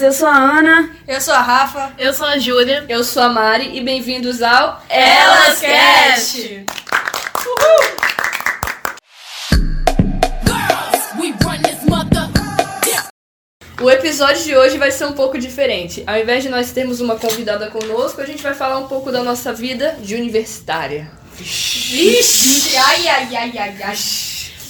Eu sou a Ana. Eu sou a Rafa. Eu sou a Júlia. Eu sou a Mari e bem-vindos ao Elas Cast. O episódio de hoje vai ser um pouco diferente. Ao invés de nós termos uma convidada conosco, a gente vai falar um pouco da nossa vida de universitária. Vixe! Ai, ai, ai, ai, ai.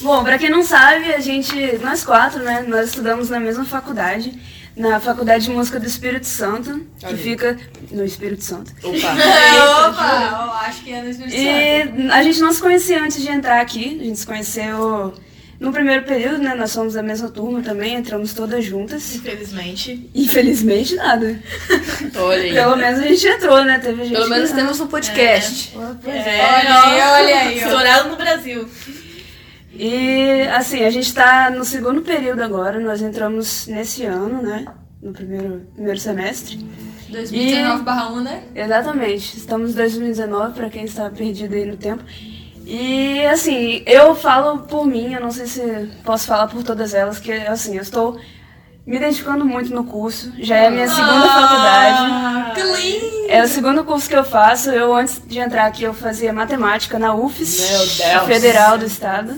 Bom, pra quem não sabe, a gente, nós quatro, né, nós estudamos na mesma faculdade, na Faculdade de Música do Espírito Santo, que Olha aí. fica no Espírito Santo. Opa! Opa, acho que é no Espírito Santo. E a gente não se conhecia antes de entrar aqui, a gente se conheceu no primeiro período, né, nós somos da mesma turma também, entramos todas juntas. Infelizmente. Infelizmente, nada. Olha aí. Pelo menos a gente entrou, né, teve gente Pelo menos temos um podcast. É, Olha aí, olha aí. Estourado no Brasil. E assim, a gente tá no segundo período agora, nós entramos nesse ano, né? No primeiro, primeiro semestre. 2019 barra 1, né? Exatamente, estamos em 2019, para quem está perdido aí no tempo. E assim, eu falo por mim, eu não sei se posso falar por todas elas, que assim, eu estou me identificando muito no curso, já é a minha segunda faculdade. Que lindo! É o segundo curso que eu faço. Eu, antes de entrar aqui, eu fazia matemática na UFES, Meu Deus. Federal do Estado.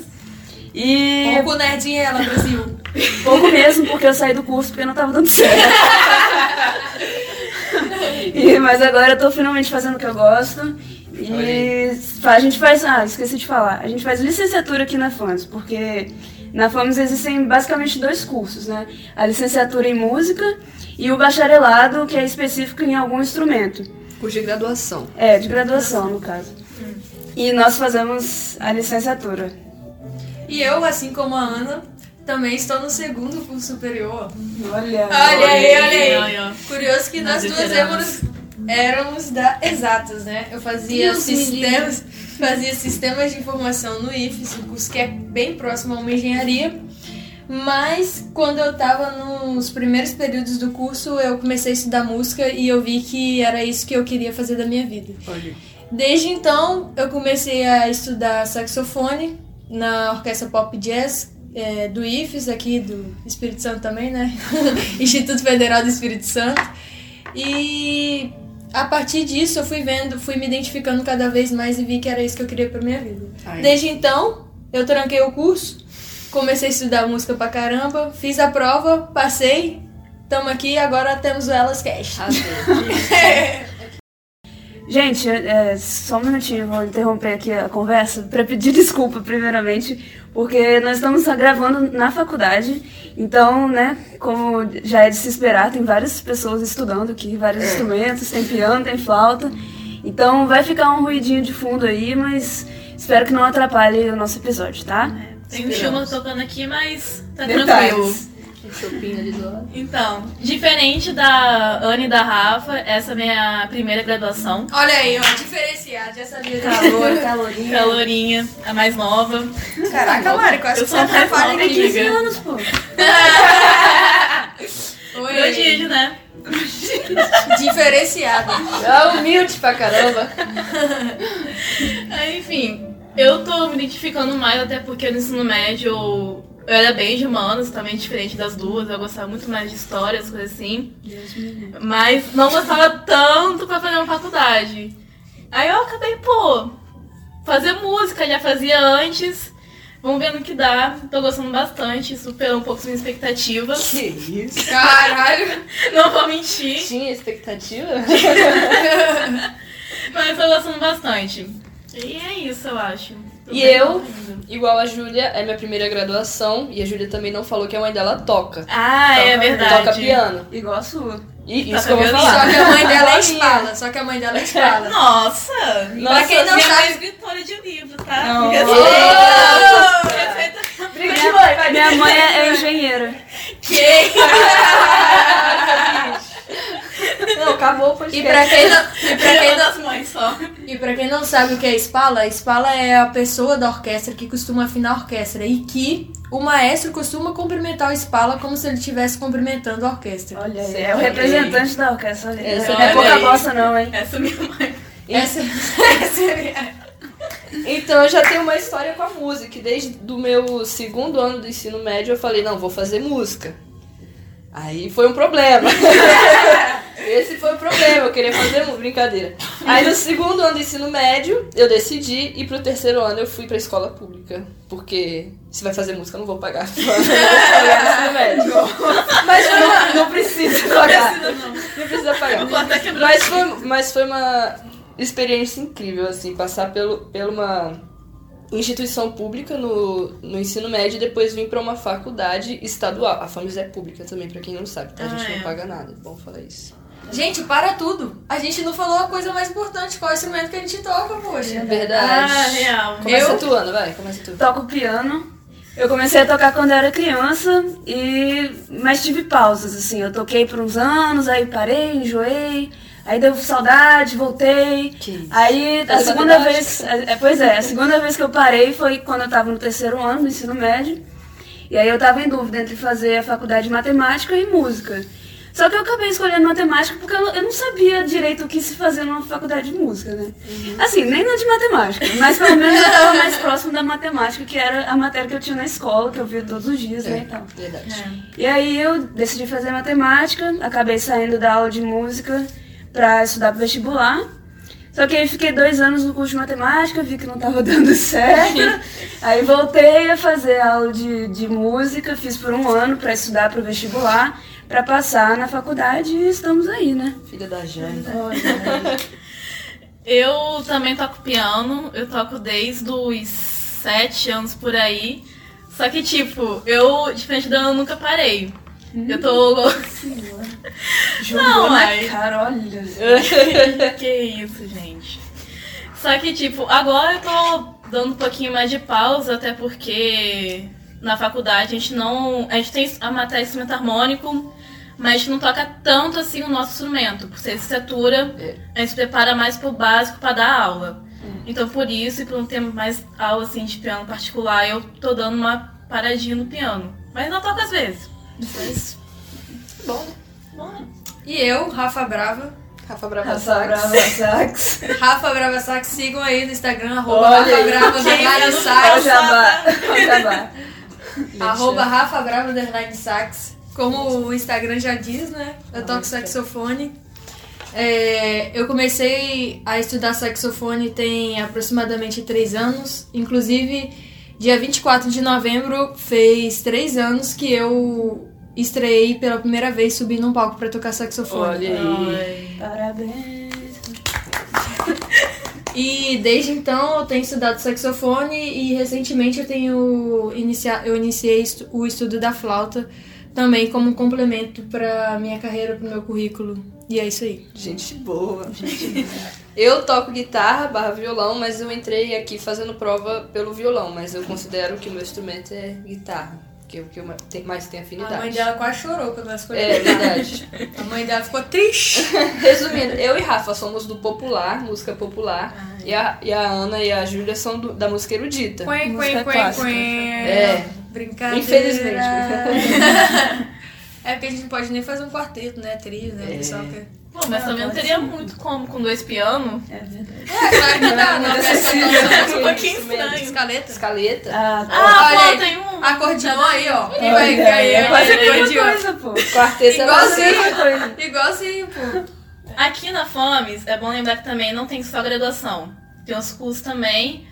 E Pouco nerdinha ela, Brasil. pouco mesmo, porque eu saí do curso porque não tava dando certo. E- mas agora eu tô finalmente fazendo o que eu gosto. E a gente faz. Ah, esqueci de falar. A gente faz licenciatura aqui na FAMS, porque na FAMS existem basicamente dois cursos, né? A licenciatura em música e o bacharelado, que é específico em algum instrumento. Curso de graduação. É, de graduação, no caso. E nós fazemos a licenciatura. E eu, assim como a Ana, também estou no segundo curso superior. Olha. Olha aí, olha aí. Olha, Curioso que nós Nós duas éramos, éramos da exatas, né? Eu fazia Deus sistemas, fazia sistemas de informação no IFES, um curso que é bem próximo a uma engenharia. Mas quando eu tava nos primeiros períodos do curso, eu comecei a estudar música e eu vi que era isso que eu queria fazer da minha vida. Olha. Desde então, eu comecei a estudar saxofone na Orquestra Pop Jazz é, do IFES, aqui do Espírito Santo também, né? Instituto Federal do Espírito Santo. E a partir disso, eu fui vendo, fui me identificando cada vez mais e vi que era isso que eu queria pra minha vida. Ai. Desde então, eu tranquei o curso, comecei a estudar música pra caramba, fiz a prova, passei, tamo aqui, agora temos o Elas Cash. Gente, é, só um minutinho, vou interromper aqui a conversa para pedir desculpa, primeiramente, porque nós estamos gravando na faculdade, então, né, como já é de se esperar, tem várias pessoas estudando aqui, vários instrumentos, tem piano, tem flauta, então vai ficar um ruidinho de fundo aí, mas espero que não atrapalhe o nosso episódio, tá? Tem um chuva tocando aqui, mas tá Detalhes. tranquilo. Shopping ali do lado. Então, diferente da Ana e da Rafa, essa é a minha primeira graduação. Olha aí, ó, diferenciado, já sabia disso. Calor, calorinho. Calorinha, a mais nova. Caraca, Mari, quase Eu que sou você mais atrapalha aqui. 15 amiga. anos, pô. Oi, Prodígio, né? diferenciado. Ah, humilde pra caramba. Enfim, eu tô me identificando mais, até porque no ensino médio eu era bem de humanos, também diferente das duas. Eu gostava muito mais de histórias, coisas assim. Mas não gostava tanto pra fazer uma faculdade. Aí eu acabei, pô, fazer música, já fazia antes. Vamos ver no que dá. Tô gostando bastante, superou um pouco as minhas expectativas. Que isso? Caralho. Não vou mentir, Tinha expectativa? mas tô gostando bastante. E é isso, eu acho. E eu? Igual a Júlia, é minha primeira graduação e a Júlia também não falou que a mãe dela toca. Ah, é Toca- verdade. Toca piano. Igual a sua. E Tá isso que eu vou falar. Só que a mãe dela é Igual a minha. espala. Só que a mãe dela é espala. Nossa! Nossa, pra quem não minha sabe- mãe é escritora de livro, tá? Não. Vai. Minha mãe é, é engenheira. Não, acabou o E podcast. pra quem não, e pra quem não, das mães só. e pra quem não sabe o que é espala, espala é a pessoa da orquestra que costuma afinar a orquestra e que o maestro costuma cumprimentar o espala como se ele estivesse cumprimentando a orquestra. Olha aí, Certo. é o representante da orquestra. Essa Não é olha pouca bosta não, hein? Essa é minha mãe. Essa, essa é Então eu já tenho uma história com a música. Desde o meu segundo ano do ensino médio eu falei, não, vou fazer música. Aí foi um problema. Esse foi o problema, eu queria fazer uma brincadeira. Aí no segundo ano do ensino médio, eu decidi ir pro terceiro ano eu fui pra escola pública. Porque se vai fazer música, eu não vou pagar. Eu não vou pagar no ensino médio. Mas uma... Não precisa pagar. não. Não precisa pagar. Vou até quebrar Mas foi, mas foi uma experiência incrível, assim, passar pelo, pela uma instituição pública no, no ensino médio e depois vim pra uma faculdade estadual. A FAMES é pública também, pra quem não sabe, tá? A gente Ah, não é. paga nada. Bom falar isso. Gente, para tudo. A gente não falou a coisa mais importante, qual é o instrumento que a gente toca, poxa. Verdade. Ah, real. Começa Eu- tu, Ana, vai, começa tu. Toco piano. Eu comecei a tocar quando eu era criança e mas tive pausas assim. Eu toquei por uns anos, aí parei, enjoei, aí deu saudade, voltei. Que isso. Aí a segunda vez, é, pois é, a segunda vez que eu parei foi quando eu tava no terceiro ano do ensino médio. E aí eu tava em dúvida entre fazer a faculdade de matemática e música. Só que eu acabei escolhendo matemática porque eu, eu não sabia direito o que se fazer numa faculdade de música, né? Assim, nem na de matemática, mas pelo menos eu estava mais próximo da matemática, que era a matéria que eu tinha na escola, que eu via todos os dias, né, e tal. Verdade. E aí eu decidi fazer matemática, acabei saindo da aula de música pra estudar pro vestibular. Só que aí fiquei dois anos no curso de matemática, vi que não tava dando certo. aí voltei a fazer aula de, de música, fiz por um ano pra estudar pro vestibular, pra passar na faculdade e estamos aí, né? Filha da Jane. Eu também toco piano, eu toco desde os sete anos por aí. Só que, tipo, eu, diferente da Ana, nunca parei. Eu tô. Jogou Não, na ai. cara, olha. que isso, gente. Só que, tipo, agora eu tô dando um pouquinho mais de pausa, até porque na faculdade a gente não. A gente tem a matéria de instrumento harmônico, mas a gente não toca tanto assim o nosso instrumento. Por ser licenciatura, É. a gente se prepara mais pro básico pra dar aula. Então por isso, e por não ter mais aula assim de piano particular, eu tô dando uma paradinha no piano. Mas não toco às vezes. Mas. Bom, bom, E eu, Rafa Brava. Rafa Brava Rafa Sax. Brava Sax. Rafa Brava Sax, sigam aí no Instagram, arroba Olha Rafa aí. Brava, underline sax. jabá. Jabá. Arroba Rafa Brava, underline sax. Como o Instagram já diz, né? Eu toco saxofone. É, eu comecei a estudar saxofone tem aproximadamente três anos. Inclusive, dia 24 de novembro fez três anos que eu estreiei pela primeira vez subi num palco pra tocar saxofone. Olha aí. Parabéns. E desde então eu tenho estudado saxofone e recentemente eu tenho inicia eu iniciei o estudo da flauta também como um complemento para minha carreira, pro meu currículo. E é isso aí. Gente boa. Eu toco guitarra barra violão, mas eu entrei aqui fazendo prova pelo violão, mas eu considero que o meu instrumento é guitarra, que é o que mais tenho A afinidade. mãe dela quase chorou quando ela escolheu. É verdade. A mãe dela ficou triste. Resumindo, eu e Rafa somos do popular, música popular, e, a, e a Ana e a Júlia são do- da música erudita. Quen, Música quen, quen, quen. É. Brincadeira. Infelizmente. é porque a gente não pode nem fazer um quarteto, né? Trio, né? É. pessoal quer. Pô, mas também não teria muito como com dois pianos. É verdade. É, claro que dá, não. É um pouquinho estranho. Escaleta. Escaleta. Ah, tá. Ah, Olha pô, tem um. Acordeon aí, ó. Olha, Vai é, ganhar. quase a mesma acordeon. coisa, pô. Quarteto é Igualzinho. você. coisa. Igualzinho, pô. Aqui na FOMES, é bom lembrar que também não tem só graduação. Tem os cursos também,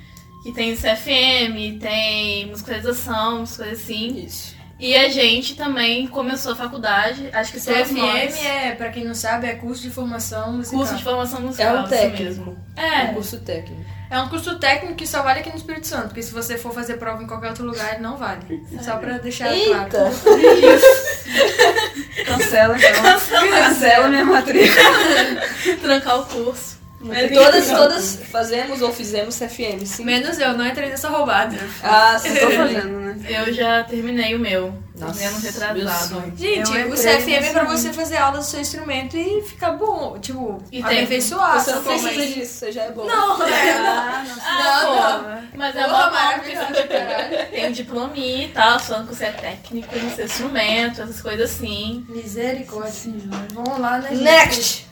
que tem CFM, tem musicalização, umas coisas assim. Isso. E a gente também começou a faculdade, acho que todos CFM nós. é, pra quem não sabe, é curso de formação musical. Curso de formação É musical. um isso técnico. mesmo. É um É, curso técnico. É um curso técnico que só vale aqui no Espírito Santo, porque se você for fazer prova em qualquer outro lugar, não vale. Só pra deixar Eita! claro. Cancela, então. Cancela minha matrícula. trancar o curso. Mas Todas, todas fazemos ou fizemos CFM, sim. Menos eu, não entrei nessa roubada. Ah, sim. Tô fazendo, né? Eu já terminei o meu. Nossa, ano meu retrasado. Gente, Eu o CFM é nesse pra você fazer aula do seu instrumento e ficar bom, tipo, E tem- aperfeiçoar. Você não precisa disso, você já é bom. Não, é. Ah, não Ah, Não, não. Mas é maravilhoso, porque caralho. tem um diplominha e tal, falando que você é técnico no seu instrumento, essas coisas assim. Misericórdia. Vamos lá, né, gente? Next!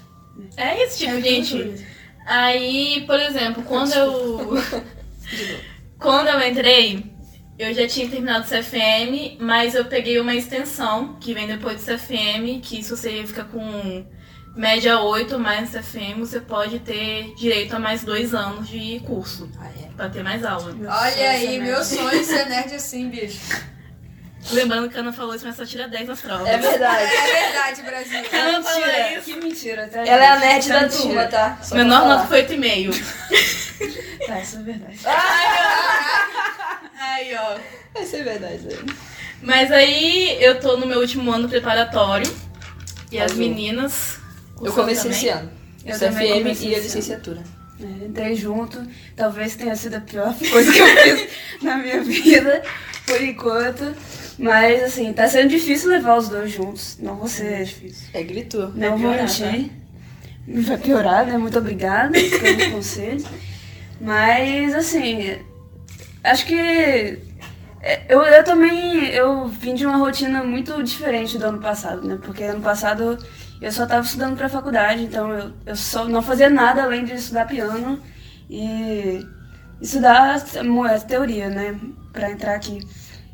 É isso, tipo, É gente. Aí, por exemplo, quando eu. quando eu entrei, eu já tinha terminado o CFM, mas eu peguei uma extensão que vem depois do CFM, que se você fica com média 8 mais CFM, você pode ter direito a mais dois anos de curso. Ah, é. Pra ter mais aula. Meu Olha aí, meu sonho é ser nerd assim, bicho. Lembrando que a Ana falou isso, mas só tira 10 nas provas. É verdade. É verdade, Brasil. Ela Mentira, isso. que mentira, tá? Ela é a nerd da turma, tá? Só Menor nota foi 8,5. Tá, isso é verdade. Aí, ó. Vai ser verdade, velho. Mas aí eu tô no meu último ano preparatório. E as Azul. meninas. Eu comecei também. esse ano. Eu CFM comecei e a esse ano. licenciatura. É, entrei junto. Talvez tenha sido a pior coisa que eu fiz na minha vida, por enquanto. Mas, assim, tá sendo difícil levar os dois juntos. Não vou ser difícil. É, gritou. Não vou mentir. Vai piorar, né? Muito obrigada pelos conselhos. Mas, assim, acho que é, eu, eu também eu vim de uma rotina muito diferente do ano passado, né? Porque ano passado eu só estava estudando para faculdade, então eu, eu só não fazia nada além de estudar piano e estudar mo- teoria, né? Para entrar aqui.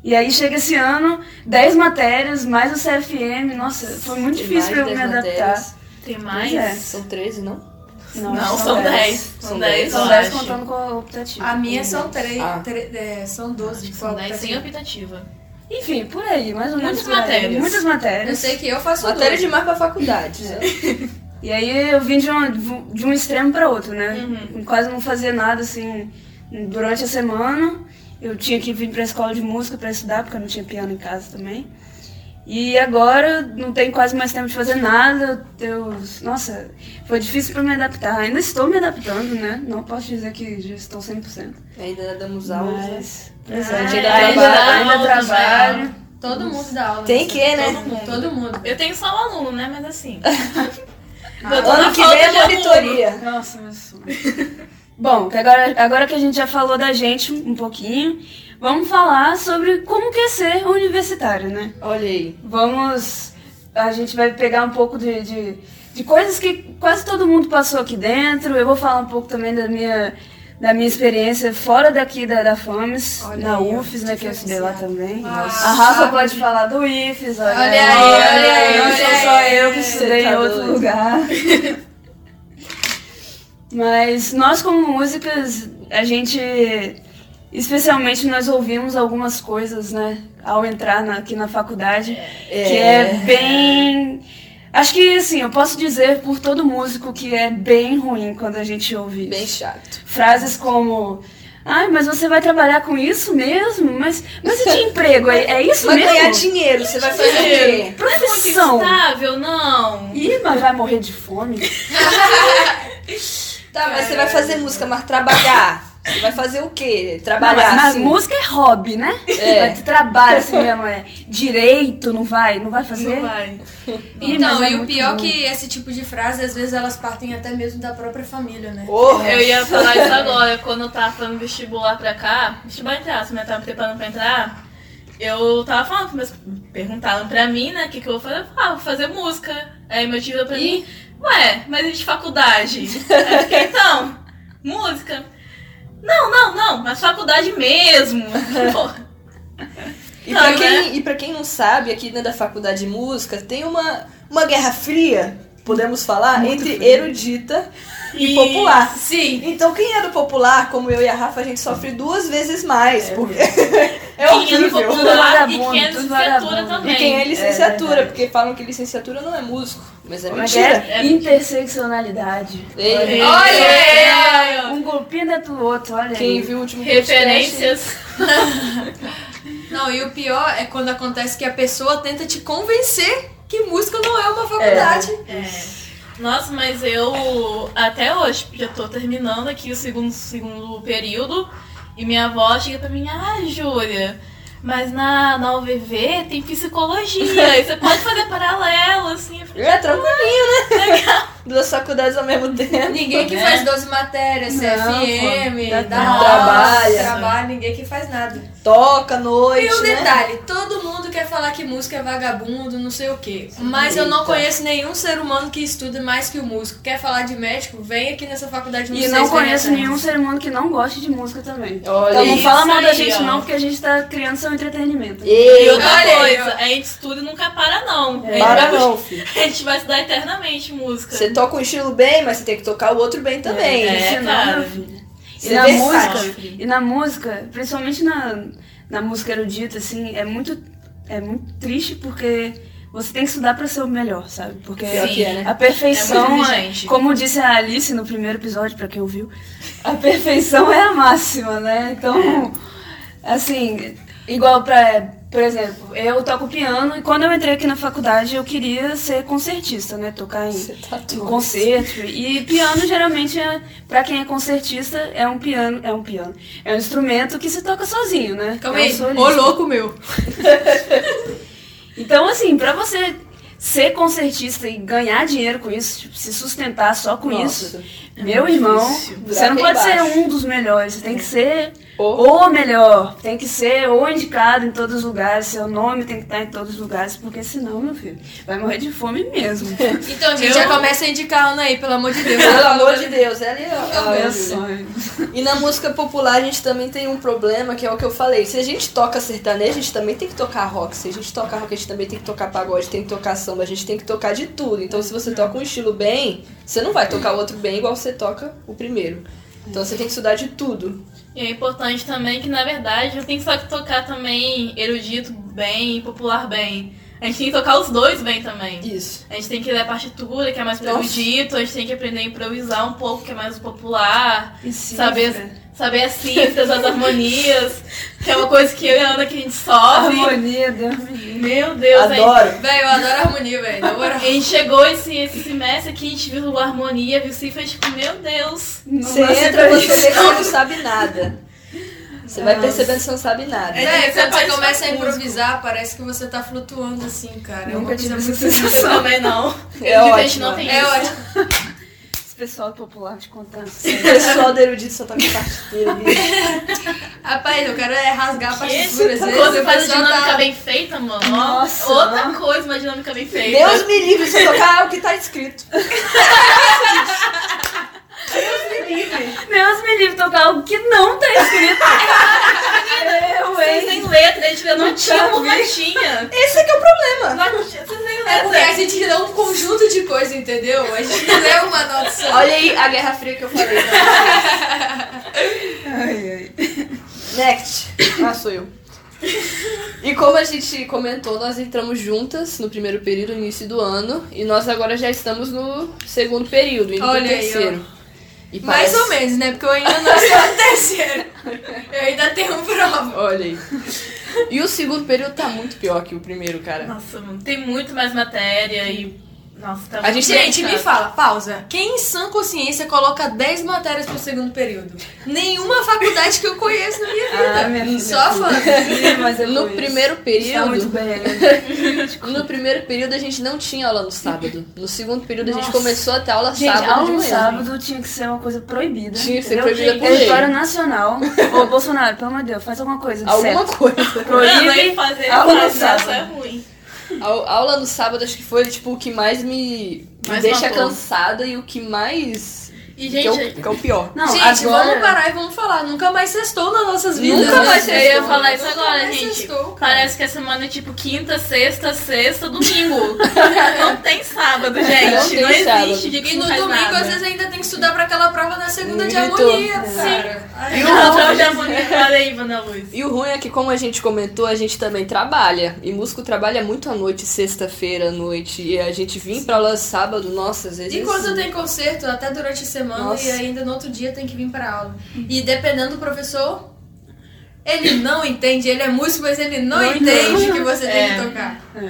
E aí chega esse ano, 10 matérias, mais o CFM, nossa, foi muito Tem difícil para eu me 10 adaptar. matérias. Tem mais? É. São 13, não? Não, são 10. São São 10, 10. eu São 10 acho. contando com a optativa. A minha são três, Ah. tre- é, são 12. Acho que com são a 10 sem optativa. optativa. Enfim, por aí, mais ou menos. Muitas aí. matérias. Muitas Eu matérias. sei que eu faço Matéria duas. demais pra faculdade. sabe? E aí eu vim de, uma- de um extremo para outro, né? Uhum. Quase não fazia nada assim durante a semana. Eu tinha que vir para a escola de música para estudar, porque eu não tinha piano em casa também. E agora não tenho quase mais tempo de fazer nada. Eu, nossa, foi difícil para me adaptar. Ainda estou me adaptando, né? Não posso dizer que já estou 100%. Ainda damos aulas. né? Mas, pois Ah, é, ainda ainda, trabalha, ainda trabalho. Todo mundo dá aula. Tem nessa- que, né? Todo mundo. Todo mundo. Eu tenho só um aluno, né? Mas assim. Ah, Ano que vem é monitoria. Nossa, meu sonho. Bom, que agora, agora que a gente já falou da gente um pouquinho, vamos falar sobre como que é ser universitário, né? Olha aí. Vamos. A gente vai pegar um pouco de, de, de coisas que quase todo mundo passou aqui dentro. Eu vou falar um pouco também da minha, da minha experiência fora daqui da, da FAMES, Olha na aí, UFES, né? Que eu estudei lá também. Nossa. A Rafa pode falar do IFES, olha, Olha aí, olha aí, Não olha sou aí. só eu que estudei tá em outro doido. lugar. Mas nós como músicas, a gente, especialmente nós ouvimos algumas coisas, né, ao entrar na- aqui na faculdade, que é bem... Acho que, assim, eu posso dizer por todo músico que é bem ruim quando a gente ouve Bem isso. chato. Frases como... Ai, mas você vai trabalhar com isso mesmo? Mas, mas e de emprego? É, é isso Vai mesmo? ganhar dinheiro, você vai fazer o quê? Profissão. Estável, não. Ih, mas vai morrer de fome? Tá, mas você vai fazer música, mas trabalhar. Você vai fazer o quê? Não, Trabalhar mas, mas assim. música é hobby, né? É. Mas tu trabalha assim mesmo, é direito, não vai? Não vai fazer? Não vai. Então, é e o pior bom. que esse tipo de frase, às vezes elas partem até mesmo da própria família, né? Porra. Eu ia falar isso agora, quando eu tava fazendo vestibular pra cá, vestibular entre aspas, né? Tava me preparando pra entrar. Eu tava falando, mas perguntaram pra mim, né, o que, que eu vou fazer? Eu falei, ah, vou fazer música. Aí meu tio falou pra mim, ué, mas e de faculdade? Aí eu fiquei, então, música. Não, não, não, mas faculdade mesmo. Porra. E, Não, pra né? quem, e pra quem não sabe, aqui dentro da faculdade de música tem uma, uma guerra fria, podemos falar, entre erudita e, E- popular. Sim. Então quem é do popular, como eu e a Rafa, a gente sofre duas vezes mais, porque é Quem é do horrível. popular e quem é licenciatura também. E quem é licenciatura, verdade. porque falam que licenciatura não é músico, mas é Mas mentira. é interseccionalidade. Ei, Olha Olha Um golpinho dentro do outro, olha Quem aí. viu o último Referências. Não, e o pior é quando acontece que a pessoa tenta te convencer que música não é uma faculdade. É. Nossa, mas eu até hoje já tô terminando aqui o segundo, segundo período e minha avó chega pra mim, ah, Júlia, mas na, na UVV tem psicologia, e você pode fazer paralelo, assim. É tranquilinho, né? Duas faculdades ao mesmo tempo. Ninguém que né? faz 12 matérias, CFM, dá aula, Trabalha. trabalha, ninguém que faz nada. Toca noite, E um né? detalhe, todo mundo quer falar que música é vagabundo, não sei o quê. Mas eu não Eita. conheço nenhum ser humano que estuda mais que o músico. Quer falar de médico? Vem aqui nessa faculdade no E não conheço nenhum ser humano que não goste de música também. Olha então não fala mal da gente ó. não, porque a gente tá criando seu entretenimento. E Ei, outra Olha coisa, a gente estuda e nunca para, não. A gente para vai- não, filho. A gente vai estudar eternamente música. Você toca um estilo bem, mas você tem que tocar o outro bem também. É, Senão, cara. meu filho. E na, música, e na música, principalmente na, na música erudita, assim, é muito, é muito triste porque você tem que estudar pra ser o melhor, sabe? Porque que é, né? a perfeição, É é- como disse a Alice no primeiro episódio, pra quem ouviu, a perfeição é a máxima, né? Então, assim, igual pra, por exemplo, eu toco piano e quando eu entrei aqui na faculdade eu queria ser concertista, né? Tocar em, tá em concerto. E piano geralmente é, pra quem é concertista, é um piano, é um piano. É um instrumento que se toca sozinho, né? Calma é um aí, ô louco meu. Então, assim, pra você ser concertista e ganhar dinheiro com isso, tipo, se sustentar só com Nossa, isso, meu irmão, você Buraco não pode ser um dos melhores, você tem que ser Ou- o melhor, tem que ser o indicado em todos os lugares, seu nome tem que estar em todos os lugares, porque senão, meu filho, vai morrer de fome mesmo. Então, gente, Eu- já começa a indicar a Ana aí, pelo amor de Deus. Pelo amor de Deus, ela é o a sonho. E na música popular a gente também tem um problema, que é o que eu falei. Se a gente toca sertanejo, a gente também tem que tocar rock. Se a gente toca rock, a gente também tem que tocar pagode, tem que tocar samba, a gente tem que tocar de tudo. Então se você toca um estilo bem, você não vai tocar o outro bem igual você toca o primeiro. Então você tem que estudar de tudo. E é importante também que, na verdade, eu tenho que tocar também erudito bem popular bem. A gente tem que tocar os dois bem também. Isso. A gente tem que ler a partitura, que é mais pro erudito, a gente tem que aprender a improvisar um pouco, que é mais popular. Sim, Saber, né? saber as cifras, as harmonias, que é uma coisa que eu e a Ana que a gente sofre. Harmonia, Deus me livre. Meu Deus, a gente- Adoro. Velho, eu adoro harmonia, velho. A gente chegou esse, esse semestre aqui, a gente viu harmonia, viu cifras, tipo, meu Deus. Não Você entra, você isso. vê que você não sabe nada. Você vai percebendo que você não sabe nada. É, É, você quando você começa a músico. improvisar, parece que você tá flutuando assim, cara. É uma Nunca coisa muito essa Eu sensação. também não. É gente ótimo. não tem É isso. ótimo. Esse pessoal popular te contando. O pessoal do erudito só toca partitura. bicho. Rapaz, eu quero é rasgar a partitura. Vezes Quando faz a pessoal dinâmica tá... bem feita, mano. Nossa. Outra coisa, uma dinâmica bem feita. Deus me livre se eu tocar o que tá escrito. Deus me livre tocar algo que não tá escrito. Eu, Vocês hein? têm letra, a gente vê notinha por vi. notinha. Esse é que é o problema. Vocês têm É porque a letra. gente lê um conjunto de coisas, entendeu? A gente não lê uma nota só. Olha aí a Guerra Fria que eu falei. Ai, ai. Next. Ah, sou eu. E como a gente comentou, nós entramos juntas no primeiro período, no início do ano, e nós agora já estamos no segundo período, indo Olha pro aí, terceiro. E Mais parece- ou menos, né? Porque eu ainda não sou a terceira. Eu ainda tenho prova. Olha aí. E o segundo período tá muito pior que o primeiro, cara. Nossa, mano, tem muito mais matéria e. Nossa, tá A gente- Gente, me fala, pausa. Quem em sã consciência coloca 10 matérias pro segundo período? Nenhuma faculdade que eu conheço na minha vida. Ah, minha filha. Só fã. No conheço. primeiro Tá muito período, bem. no primeiro período a gente não tinha aula no sábado. No segundo período a gente Nossa. começou a ter aula Gente, sábado de aula no manhã. sábado tinha que ser uma coisa proibida. Tinha que ser entendeu? proibida por Território lei. nacional. Ô, Bolsonaro, pelo amor de Deus, faz alguma coisa de Alguma certo. coisa. Não, Proíbe nem fazer aula no sábado. isso é ruim. A aula no sábado acho que foi tipo o que mais me, me deixa matou. cansada e o que mais. E, que, é o, gente, que é o pior. Não, gente, agora... vamos parar e vamos falar. Nunca mais sextou nas nossas vidas. Nunca mais eu ia sextou. falar isso Nunca agora, gente. sextou. Parece que a semana é tipo quinta, sexta, sexta, domingo. não tem sábado, gente. Não tem existe sábado. E não no domingo, nada. às vezes, ainda tem que estudar pra aquela prova na segunda de Gritou. harmonia, É. cara. E Ai, o não. outro de harmonia. Olha aí, Vana Luz. E o ruim é que, como a gente comentou, a gente também trabalha. E músico trabalha muito à noite, sexta-feira à noite. E a gente vir pra aula sábado, nossa, às vezes. E quando tem concerto, até durante a semana Nossa. e ainda no outro dia tem que vir pra aula. E dependendo do professor, ele não entende, ele é músico, mas ele não, Não entende entende. que você tem É. que tocar. É.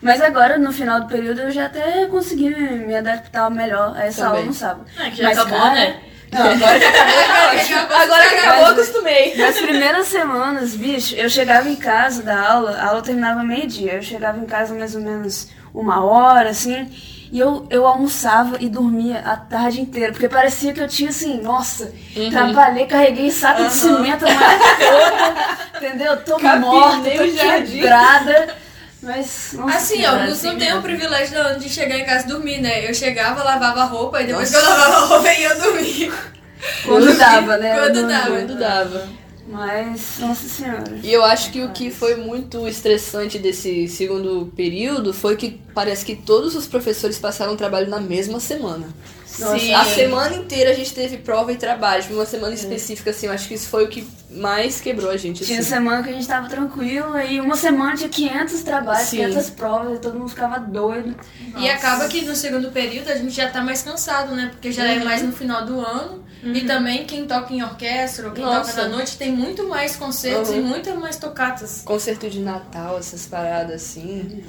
Mas agora, no final do período, eu já até consegui me adaptar melhor a essa Também. aula no sábado. É, que já Mas, acabou, cara, né? Não, agora que Agora acabou, acostumei. Nas primeiras semanas, bicho, eu chegava em casa da aula, a aula terminava meio-dia. Eu chegava em casa mais ou menos uma hora, assim, e eu, eu almoçava e dormia a tarde inteira, porque parecia que eu tinha assim, nossa, Uhum. trabalhei, carreguei saco de cimento a entendeu? Tô Capinei morta, tô quebrada. Mas, nossa Assim, alguns não têm o né? privilégio não, de chegar em casa e dormir, né? Eu chegava, lavava a roupa e depois Nossa. que eu lavava a roupa eu ia dormir. Quando dava, né? Quando dava. Quando dava. Mas, nossa senhora. E eu acho que o que foi muito estressante desse segundo período foi que parece que todos os professores passaram o trabalho na mesma semana. Nossa, Sim. A semana inteira a gente teve prova e trabalho, uma semana específica, assim, eu acho que isso foi o que mais quebrou a gente. Tinha Assim. semana que a gente tava tranquilo, aí uma semana tinha 500 trabalhos, Sim. 500 provas, e todo mundo ficava doido. E acaba que no segundo período a gente já tá mais cansado, né? Porque já é Uhum. mais no final do ano. E também quem toca em orquestra ou quem Nossa. toca na noite tem muito mais concertos Uhum. e muito mais tocatas. Concerto de Natal, essas paradas assim.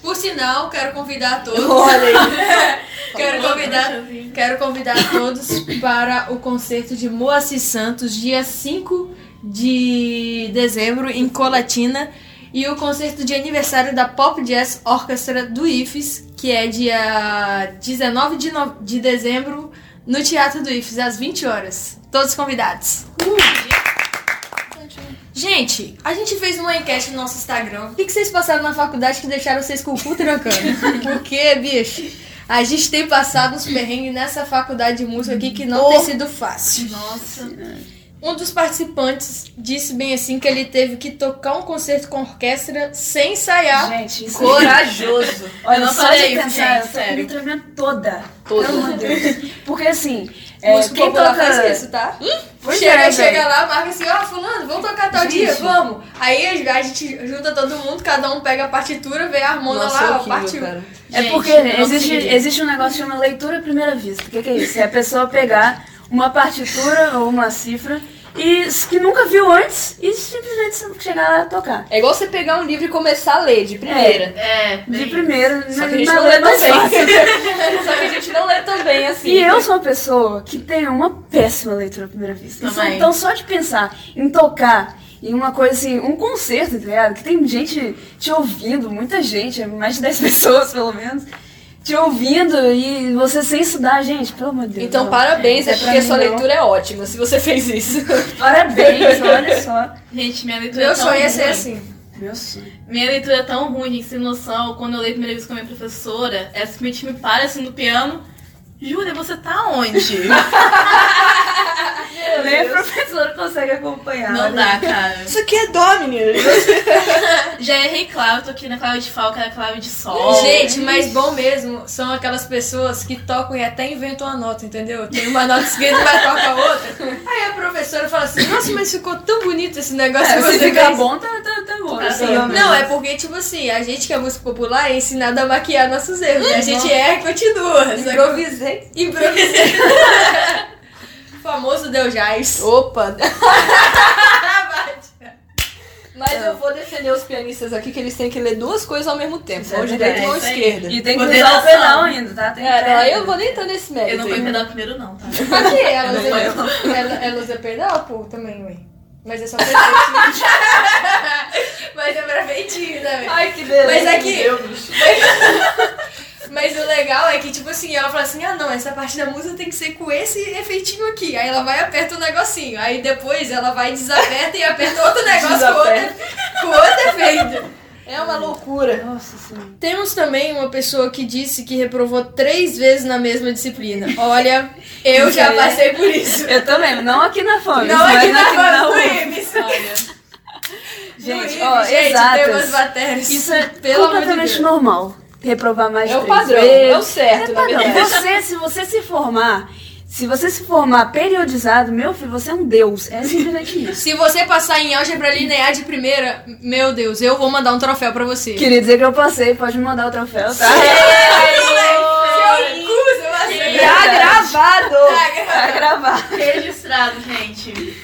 Por sinal, quero convidar a todos. Olha aí. Quero convidar, quero convidar todos para o concerto de Moacir Santos, dia 5 de dezembro, em Colatina. E o concerto de aniversário da Pop Jazz Orchestra do IFES, que é dia 19 de, no- de dezembro, no Teatro do IFES, às 20 horas. Todos convidados. Gente, a gente fez uma enquete no nosso Instagram. O que, que vocês passaram na faculdade que deixaram vocês com o cu trancando? Porque, bicho, a gente tem passado uns perrengues nessa faculdade de música aqui que não tem sido fácil. Nossa. Um dos participantes disse bem assim que ele teve que tocar um concerto com orquestra sem ensaiar. Gente, isso Corajoso. Olha, Eu não só de isso, pensar, gente, eu tô me sério. tremendo toda. Toda. Pelo amor de Deus. Porque assim, é, quem toca... faz isso, tá? Pois chega, é, chega lá, marca assim, ó, fulano, vamos tocar tal Gente. dia, vamos. Aí a gente junta todo mundo, cada um pega a partitura, vê a harmonia Nossa, lá, ó, partiu. cara. É Gente, porque não existe, existe um negócio que chama leitura à primeira vista. O que, que é isso? É a pessoa pegar uma partitura ou uma cifra e que nunca viu antes e simplesmente chegar lá e tocar. É igual você pegar um livro e começar a ler de primeira. É, De bem- primeira, Só na, que a gente não lê também. fácil. Só que a gente não lê também, assim. E eu sou uma pessoa que tem uma péssima leitura à primeira vista. Então, Também. Então, só de pensar em tocar em uma coisa assim, um concerto, tá ligado? Que tem gente te ouvindo, muita gente, mais de 10 pessoas pelo menos, te ouvindo e você sem estudar, gente, pelo amor de Deus. Então, não. parabéns, é, É porque sua não. leitura é ótima, se você fez isso. Parabéns, olha só. Gente, minha leitura Meu é tão sonho é ser assim. Meu sonho. Minha leitura é tão ruim, gente, sem noção. Quando eu leio a primeira vez com a minha professora, ela simplesmente me para assim no piano. Júlia, você tá onde? Nem a professora consegue acompanhar. Não olha. dá, cara. Isso aqui é dó, menina. Já errei clave, tô aqui na clave de que era clave de Sol. Gente, mas bom mesmo são aquelas pessoas que tocam e até inventam uma nota, entendeu? Tem uma nota esquerda e vai tocar outra. Aí a professora fala assim, nossa, mas ficou tão bonito esse negócio É, que se você ficar fez. bom, tá, tá, tá bom. Tá pelo bom. menos. Não, é porque, tipo assim, a gente que é música popular é ensinado a maquiar nossos erros. E a gente erra e continua. Improvisei. Improvisei. O famoso Deu Jais. Opa. Mas eu vou defender os pianistas aqui que eles têm que ler duas coisas ao mesmo tempo. Isso é Mão direita é aí. esquerda. E tem que usar o pedal ainda, tá? Tem É, que não, aí eu vou nem entrar nesse mérito. Eu não fui aí. pedal primeiro, não, tá? Aqui, ela Não usa, ela, ela usa pedal, pô, também, ué. Mas é só pra feitinho. Mas é pra feitinho, né, velho? Ai, que beleza. Mas aqui- meu bicho. Mas o legal é que, tipo assim, ela fala assim, ah não, essa parte da música tem que ser com esse efeitinho aqui. Aí ela vai e aperta o negocinho. Aí depois ela vai e desaperta e aperta outro negócio com outro, com outro efeito. É uma loucura. Nossa senhora. Temos também uma pessoa que disse que reprovou três vezes na mesma disciplina. Olha, eu já passei por isso. Eu também, não aqui na FAMES, Não mas aqui na aqui UF. Ibis. Olha. Gente, No ó, gente, exatas. Isso é Pelo amor de completamente normal. Reprovar mais É o três padrão, vezes. é o certo, É padrão. Você, se você se formar, se você se formar periodizado, meu filho, você é um deus. É simplesmente isso. Se você passar em álgebra linear de primeira, meu Deus, eu vou mandar um troféu pra você. Queria dizer que eu passei, pode me mandar o troféu, tá? Tá gravado. Tá gravado. Registrado, gente.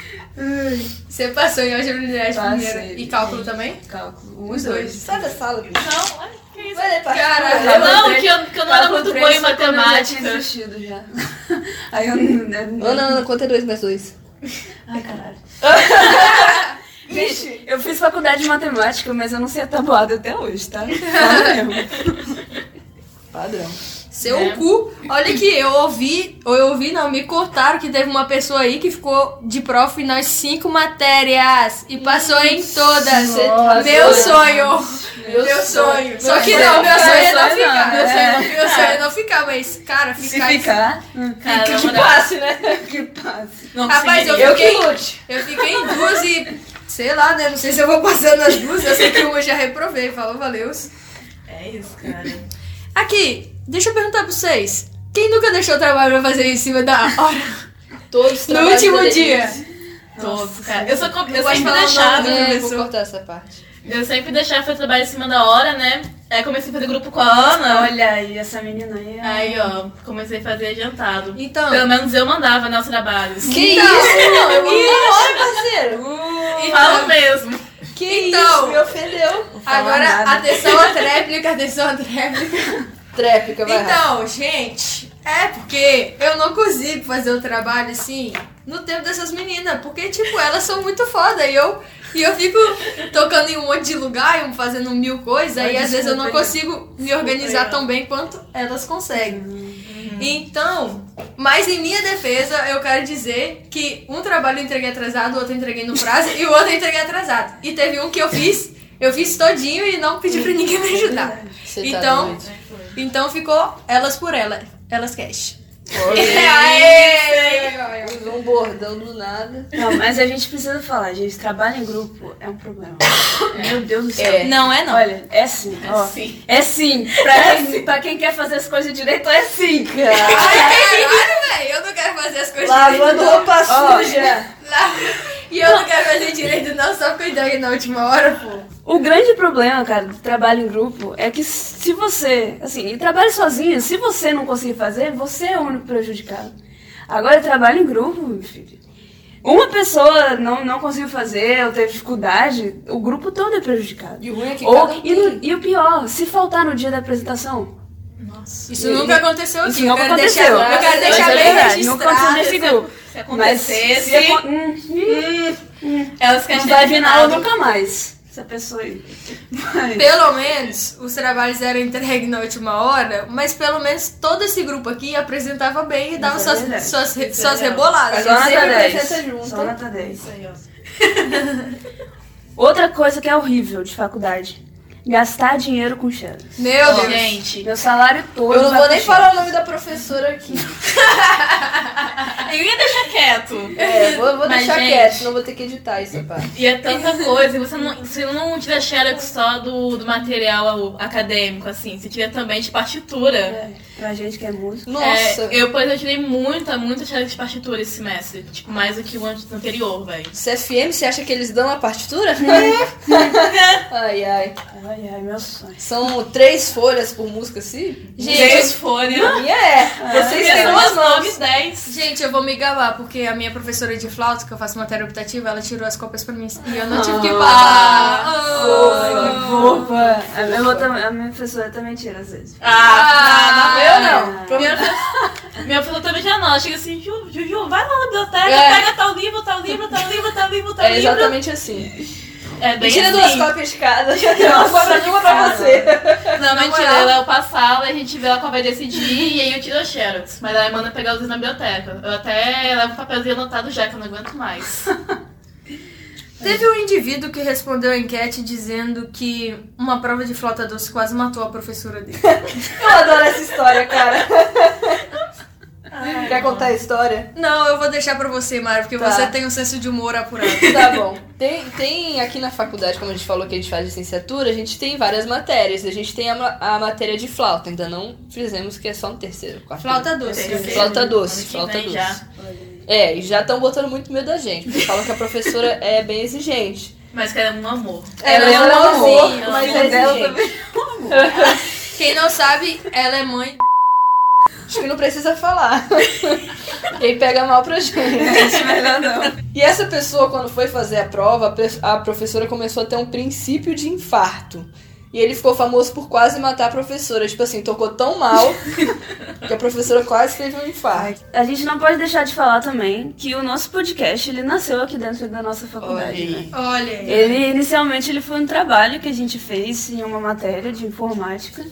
Você passou em álgebra linear de primeira. E cálculo também? Cálculo. Os dois. Sai da sala. Não, olha, isso. Cálculo Não, que eu, que eu não era muito boa em quando eu já matemática. tinha desistido já. Aí eu não... Ana, Ana, quanto é dois mais dois? Ai, caralho. Gente, eu fiz faculdade de matemática, mas eu não sei a tabuada até hoje, tá? Padrão. Seu É. cu. Olha que eu ouvi, ou eu ouvi, não, me cortaram que teve uma pessoa aí que ficou de prof nas cinco matérias e passou em todas. Nossa. Meu sonho. Meu, Meu sonho. Meu Só que sonho. não, meu sonho é não sonho ficar. não, Meu sonho é. não- meu sonho é não ficar, mas, cara, Se ficar. ficar, Cara, Que passe, né? que passe. não Rapaz, eu. Eu fiquei- lute. Eu fiquei em duas e. Sei lá, né? Não sei se eu vou passando nas duas. Eu sei que uma eu já reprovei. Falou, valeu. É isso, cara. Aqui, deixa eu perguntar pra vocês. Quem nunca deixou o trabalho pra fazer em cima da hora? Todos No último da dia. Todos, cara. Eu, só, com- eu pode sempre deixava. nome, É, vou cortar essa parte. Eu sempre deixava fazer trabalho em cima da hora, né? Aí comecei a fazer grupo com a Ana. Olha aí, essa menina aí. Aí, ó, comecei a fazer adiantado. Então. Pelo menos eu mandava nossos trabalhos. Que Então. isso, não? Eu parceiro. Falo mesmo. Que Então. isso, me ofendeu. Agora, nada. atenção à tréplica, atenção à tréplica. Tréplica, vai. Então, gente, é porque eu não consigo fazer o trabalho assim no tempo dessas meninas. Porque, tipo, elas são muito foda. E eu, e eu fico tocando em um monte de lugar, e fazendo mil coisas. E às vezes eu não consigo me organizar tão bem quanto elas conseguem. Então, mas em minha defesa, eu quero dizer que um trabalho eu entreguei atrasado, o outro eu entreguei no prazo e o outro eu entreguei atrasado. E teve um que eu fiz, eu fiz todinho e não pedi pra ninguém me ajudar. Você tá Então, doido. então ficou elas por ela, elas cash. Aê! Usou um bordão do nada. Não, mas a gente precisa falar, gente. Trabalho em grupo é um problema. Meu Deus do céu. É. Não é não. Olha, é sim. ó. sim. É sim. Pra, quem, pra quem quer fazer as coisas direito, é sim, cara. Caralho, velho, eu não quero fazer as coisas Lavando direito. não. roupa Ó. suja. E eu não quero fazer direito não, só porque eu entreguei na última hora, pô. O grande problema, cara, do trabalho em grupo é que se você, assim, e trabalho sozinho, se você não conseguir fazer, você é o único prejudicado. Agora, trabalho em grupo, meu filho. Uma pessoa não, não conseguiu fazer ou teve dificuldade, o grupo todo é prejudicado. E o ruim é que Ou, cada um e, no- e o pior, se faltar no dia da apresentação, Nossa. Isso nunca aconteceu aqui. Isso nunca aconteceu. deixar, eu quero deixar é bem registrado. Não aconteceu nesse grupo. Se Mas se acontecesse, hum, hum, elas querem não vai vir na aula nunca mais. Essa pessoa aí. Mas- Pelo menos os trabalhos eram entregues na última hora, mas pelo menos todo esse grupo aqui apresentava bem e dava Isso é suas, suas, re- Isso é suas reboladas. Só nota sempre 10. apresenta junto. Só nota 10. Isso aí, ó. Outra coisa que é horrível de faculdade. Gastar dinheiro com xerox. Meu Ó, Deus. Gente, Meu salário todo. Eu não vou nem falar o nome da professora aqui. eu ia deixar quieto. É, vou, vou Mas, deixar gente, quieto, senão vou ter que editar essa parte. E é tanta coisa, você não, você não tira xerox só do, do material acadêmico, assim, você tira também de partitura. É, pra gente que é músico. Nossa, É, eu, por exemplo, tirei muita, muita xerox de partitura esse semestre. Tipo, mais do que o an- anterior, velho. CFM, você acha que eles dão a partitura? ai, ai. Ai, ai, meu sonho. São três folhas por música, assim? Gente, folha. A minha é. Vocês Porque têm são duas as mãos. 9 10. Gente, eu vou me gabar, porque a minha professora de flauta, que eu faço matéria optativa, ela tirou as cópias pra mim e eu não tive que pagar. Ah. Fofa. A minha, a minha professora também tira às vezes. Ah, Ah, Eu não. Minha, minha professora também já não. Ela chega assim, Ju, Juju, vai lá na biblioteca, É. pega tal livro, tal livro, tal livro, tal livro, tal É livro. exatamente assim. É bem Tira assim. duas cópias de cada. Já tem uma cópia de uma pra você. Não, Na mentira, ela eu passo a aula, a gente vê ela qual vai decidir e aí eu tiro a xerox. Mas ela manda pegar os livros na biblioteca. Eu até levo um papelzinho anotado já, que eu não aguento mais. Teve um indivíduo que respondeu a enquete dizendo que uma prova de flauta doce quase matou a professora dele. Eu adoro essa história, cara. Quer contar a história? Não, eu vou deixar pra você, Mário, porque Tá. você tem um senso de humor apurado. Tá bom. Tem, tem aqui na faculdade, como a gente falou que a gente faz licenciatura, a gente tem várias matérias. A gente tem a, a matéria de flauta, ainda não fizemos que é só no terceiro, quarto. Flauta doce. Flauta doce, flauta doce. É, e já estão botando muito medo da gente, porque falam que a professora é bem exigente. Mas que ela é um amor. Ela é um amorzinho, amor, mas é dela exigente. Quem não sabe, ela é mãe. Acho que não precisa falar. e aí pega mal pra gente. Isso melhor não. E essa pessoa, quando foi fazer a prova, a professora começou a ter um princípio de infarto. E ele ficou famoso por quase matar a professora. Tipo assim, tocou tão mal que a professora quase teve um infarto. A gente não pode deixar de falar também que o nosso podcast, ele nasceu aqui dentro da nossa Olha faculdade, aí. né? Olha aí. Ele, inicialmente, ele foi um trabalho que a gente fez em uma matéria de informática.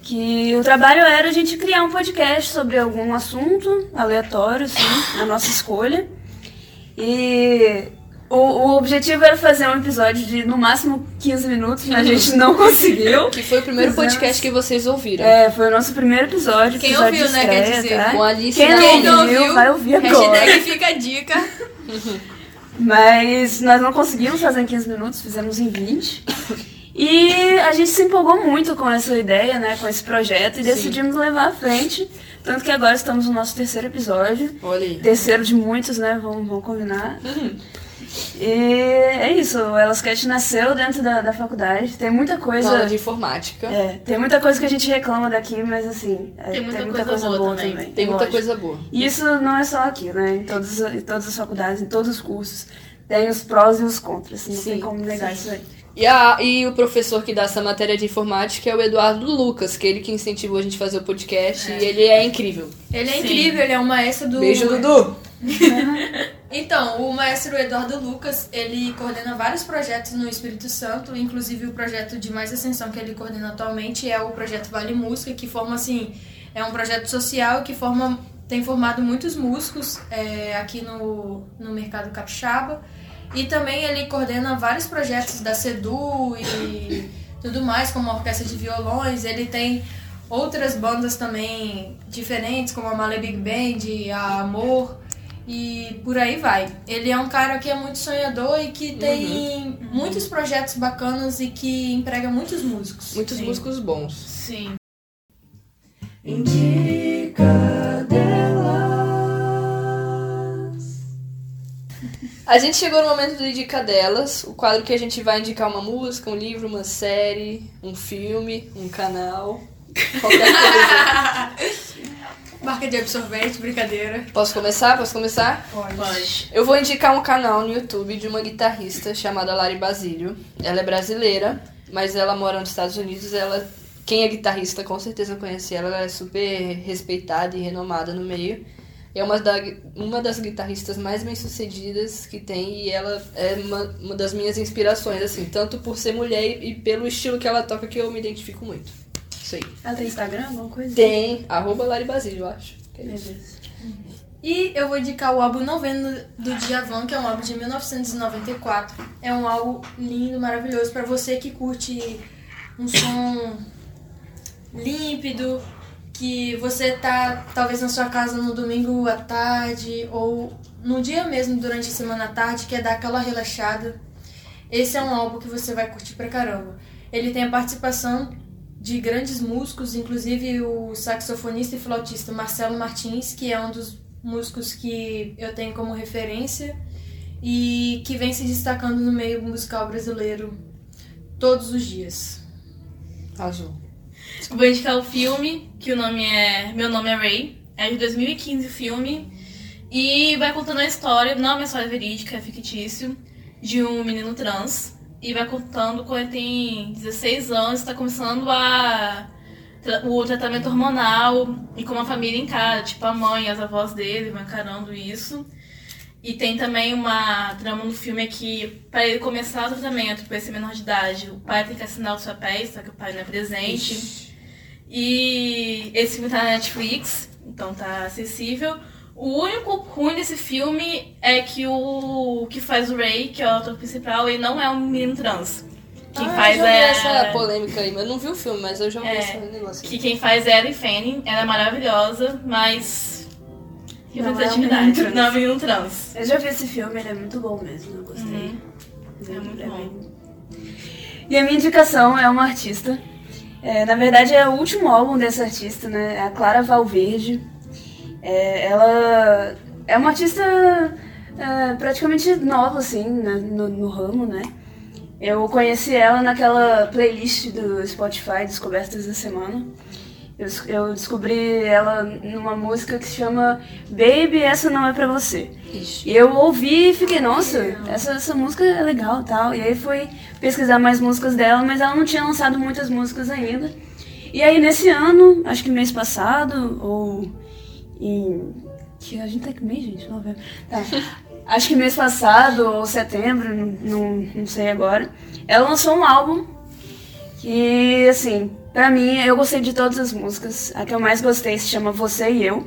Que o trabalho era a gente criar um podcast sobre algum assunto aleatório, assim, a nossa escolha. E O, o objetivo era fazer um episódio de no máximo 15 minutos, mas a gente não conseguiu. Que foi o primeiro Fizemos- podcast que vocês ouviram. É, foi o nosso primeiro episódio. Quem episódio ouviu, de né, quer estreia, dizer, tá? Com a Alice Quem a não Aline. ouviu, vai ouvir agora. Hashtag fica a dica. Mas nós não conseguimos fazer em 15 minutos, fizemos em 20. E a gente se empolgou muito com essa ideia, né, com esse projeto, e decidimos levar à frente. Tanto que agora estamos no nosso terceiro episódio. Olha aí. Terceiro de muitos, né? Vamos, vamos combinar. E é isso, o Elascat nasceu dentro da, da faculdade. Tem muita coisa. Aula de informática. É, tem muita coisa que a gente reclama daqui, mas assim, é, Tem muita coisa boa também. Tem muita lógico. coisa boa. E isso não é só aqui, né? Em, todos, em todas as faculdades, em todos os cursos. Tem os prós e os contras, não Sim, tem como negar isso aí. E, a, e o professor que dá essa matéria de informática é o Eduardo Lucas, que é ele que incentivou a gente a fazer o podcast e ele é incrível. Ele é Sim. incrível, ele é um maestro do. Beijo, Dudu! Então, o maestro Eduardo Lucas, ele coordena vários projetos no Espírito Santo, inclusive o projeto de mais ascensão que ele coordena atualmente é o projeto Vale Música, que forma assim, é um projeto social que forma, tem formado muitos músicos é, aqui no, no mercado capixaba. E também ele coordena vários projetos da SEDU e tudo mais, como a orquestra de violões. Ele tem outras bandas também diferentes, como a Malé Big Band, a Amor e por aí vai. Ele é um cara que é muito sonhador e que tem muitos projetos bacanas e que emprega muitos músicos. Muitos Sim. músicos bons. Sim. A gente chegou no momento do Indica Delas, o quadro que a gente vai indicar uma música, um livro, uma série, um filme, um canal, qualquer coisa. Marca de absorvente, brincadeira. Posso começar? Posso começar? Pode. Eu vou indicar um canal no YouTube de uma guitarrista chamada Lari Basílio. Ela é brasileira, mas ela mora nos Estados Unidos. Ela, quem é guitarrista com certeza conhece ela. Ela é super respeitada e renomada no meio. É uma, da, uma das guitarristas mais bem-sucedidas que tem e ela é uma, uma das minhas inspirações, assim, tanto por ser mulher e pelo estilo que ela toca que eu me identifico muito. Isso aí. Ela tem Instagram, alguma coisa? Tem, arroba Lari Basílio, eu acho. É. Beleza. E eu vou indicar o álbum Noveno do Djavan, que é um álbum de 1994. É um álbum lindo, maravilhoso para você que curte um som límpido, que você tá talvez na sua casa no domingo à tarde ou no dia mesmo durante a semana à tarde, quer dar aquela relaxada. Esse é um álbum que você vai curtir pra caramba. Ele tem a participação de grandes músicos, inclusive o saxofonista e flautista Marcelo Martins, que é um dos músicos que eu tenho como referência e que vem se destacando no meio musical brasileiro todos os dias. Azul. Vou indicar o filme, que o nome é Meu Nome é Ray. É de 2015 o filme. E vai contando a história, não é uma história verídica, é fictício, de um menino trans. E vai contando quando ele tem 16 anos, está começando a o tratamento hormonal e como a família encara, tipo a mãe, as avós dele vão encarando isso. E tem também uma trama no filme é que para ele começar o tratamento, para esse menor de idade, o pai tem que assinar os papéis, só que o pai não é presente. E esse filme tá na Netflix, então tá acessível. O único ruim desse filme é que o que faz o Ray, que é o ator principal, ele não é um menino trans. Quem ah, faz eu já vi é. essa polêmica aí, mas eu não vi o filme, mas eu já vi É, esse negócio. Que quem faz é a Ellie Fanning, ela é maravilhosa, mas. Não é um Representatividade. menino trans. Não é um menino trans. Eu já vi esse filme, ele é muito bom mesmo, eu gostei. Uhum. Ele É muito bom. bem- E a minha indicação é uma artista. É, na verdade, é o último álbum dessa artista, né? É a Clara Valverde. É, ela é uma artista é, praticamente nova, assim, né, no, no ramo, né? Eu conheci ela naquela playlist do Spotify, Descobertas da Semana. Eu, eu descobri ela numa música que se chama Baby, Essa Não É Pra Você. Ixi. E eu ouvi e fiquei, nossa, essa, essa música é legal e tal. E aí fui pesquisar mais músicas dela, mas ela não tinha lançado muitas músicas ainda. E aí nesse ano, acho que mês passado, ou em. Que a gente tá que mês, gente? Novembro. Tá. Acho que mês passado ou setembro, não, não, não sei agora. Ela lançou um álbum que, assim, pra mim, eu gostei de todas as músicas. A que eu mais gostei se chama Você e Eu.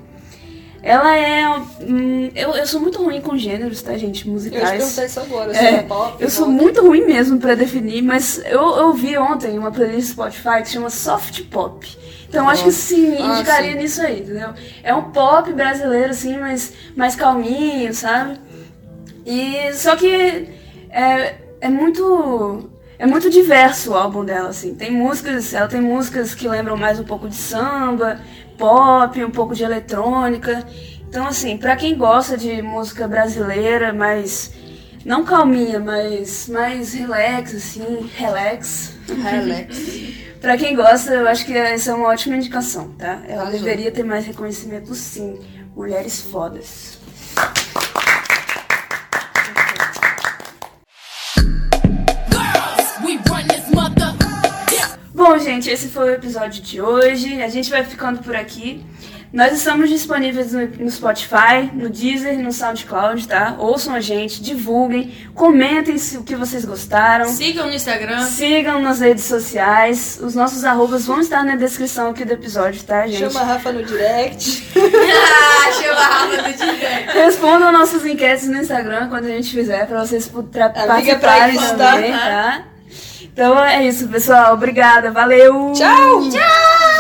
Ela é. hum, eu, eu sou muito ruim com gêneros, tá, gente? Eu te Musicais. perguntar isso agora, se É, é pop, eu sou rock. muito ruim mesmo pra definir, mas eu, eu vi ontem uma playlist Spotify que chama Soft Pop. Então acho que sim, Ah, indicaria sim. nisso aí, entendeu? É um pop brasileiro, assim, mas mais calminho, sabe? E só que é, é muito. É muito diverso o álbum dela, assim. Tem músicas, ela tem músicas que lembram mais um pouco de samba, pop, um pouco de eletrônica. Então, assim, pra quem gosta de música brasileira, mais. Não calminha, mas mais relax, assim, relax. Relax. Pra quem gosta, eu acho que essa é uma ótima indicação, tá? Ela Arrasou. deveria ter mais reconhecimento, sim. Mulheres fodas. Bom, gente, esse foi o episódio de hoje. A gente vai ficando por aqui. Nós estamos disponíveis no, no Spotify, no Deezer e no SoundCloud, tá? Ouçam a gente, divulguem, comentem se o que vocês gostaram. Sigam no Instagram. Sigam nas redes sociais. Os nossos arrobas vão estar na descrição aqui do episódio, tá, gente? Chama a Rafa no direct. ah, chama a Rafa do direct. Respondam nossas enquetes no Instagram quando a gente fizer, pra vocês pra participarem isso, também, tá? Então é isso, pessoal. Obrigada. Valeu! Tchau! Tchau!